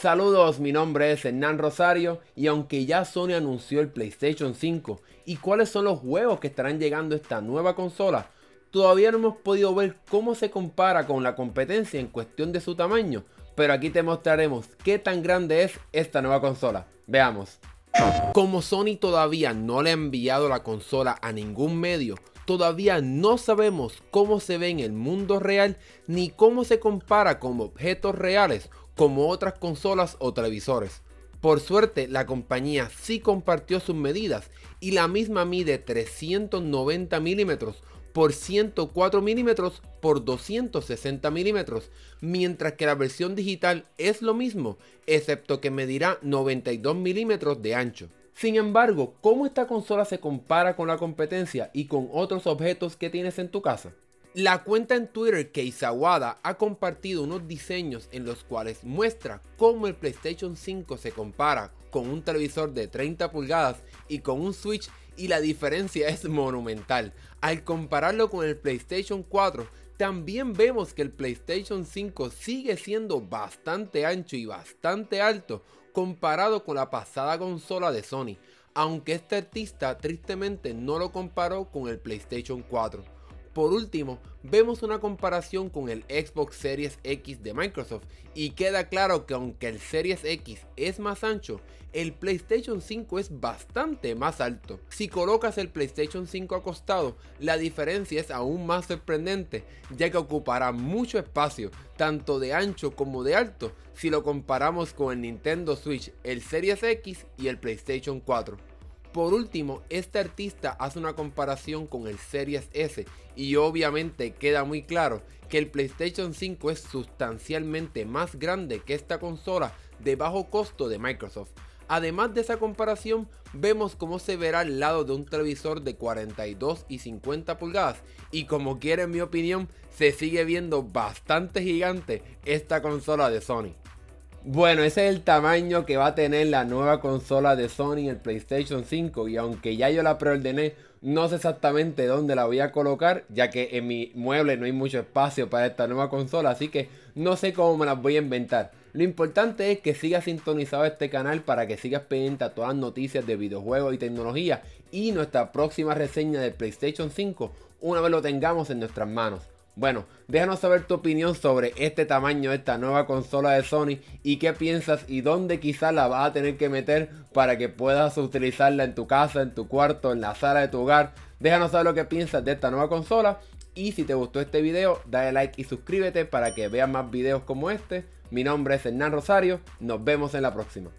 Saludos, mi nombre es Hernán Rosario y aunque ya Sony anunció el PlayStation 5 y cuáles son los juegos que estarán llegando a esta nueva consola, todavía no hemos podido ver cómo se compara con la competencia en cuestión de su tamaño, pero aquí te mostraremos qué tan grande es esta nueva consola. Veamos. Como Sony todavía no le ha enviado la consola a ningún medio, todavía no sabemos cómo se ve en el mundo real ni cómo se compara con objetos reales como otras consolas o televisores. Por suerte, la compañía sí compartió sus medidas y la misma mide 390 milímetros por 104 milímetros por 260 milímetros, mientras que la versión digital es lo mismo, excepto que medirá 92 milímetros de ancho. Sin embargo, ¿cómo esta consola se compara con la competencia y con otros objetos que tienes en tu casa? La cuenta en Twitter Keisawada ha compartido unos diseños en los cuales muestra cómo el PlayStation 5 se compara con un televisor de 30 pulgadas y con un Switch y la diferencia es monumental. Al compararlo con el PlayStation 4, también vemos que el PlayStation 5 sigue siendo bastante ancho y bastante alto comparado con la pasada consola de Sony, aunque este artista tristemente no lo comparó con el PlayStation 4. Por último, vemos una comparación con el Xbox Series X de Microsoft y queda claro que aunque el Series X es más ancho, el PlayStation 5 es bastante más alto. Si colocas el PlayStation 5 acostado, la diferencia es aún más sorprendente, ya que ocupará mucho espacio, tanto de ancho como de alto, si lo comparamos con el Nintendo Switch, el Series X y el PlayStation 4. Por último, este artista hace una comparación con el Series S y obviamente queda muy claro que el PlayStation 5 es sustancialmente más grande que esta consola de bajo costo de Microsoft. Además de esa comparación, vemos cómo se verá al lado de un televisor de 42 y 50 pulgadas y como quiera en mi opinión, se sigue viendo bastante gigante esta consola de Sony. Bueno, ese es el tamaño que va a tener la nueva consola de Sony, el PlayStation 5. Y aunque ya yo la preordené, no sé exactamente dónde la voy a colocar, ya que en mi mueble no hay mucho espacio para esta nueva consola. Así que no sé cómo me las voy a inventar. Lo importante es que sigas sintonizado este canal para que sigas pendiente a todas las noticias de videojuegos y tecnología. Y nuestra próxima reseña del PlayStation 5 una vez lo tengamos en nuestras manos. Bueno, déjanos saber tu opinión sobre este tamaño de esta nueva consola de Sony y qué piensas y dónde quizás la vas a tener que meter para que puedas utilizarla en tu casa, en tu cuarto, en la sala de tu hogar. Déjanos saber lo que piensas de esta nueva consola y si te gustó este video, dale like y suscríbete para que veas más videos como este. Mi nombre es Hernán Rosario, nos vemos en la próxima.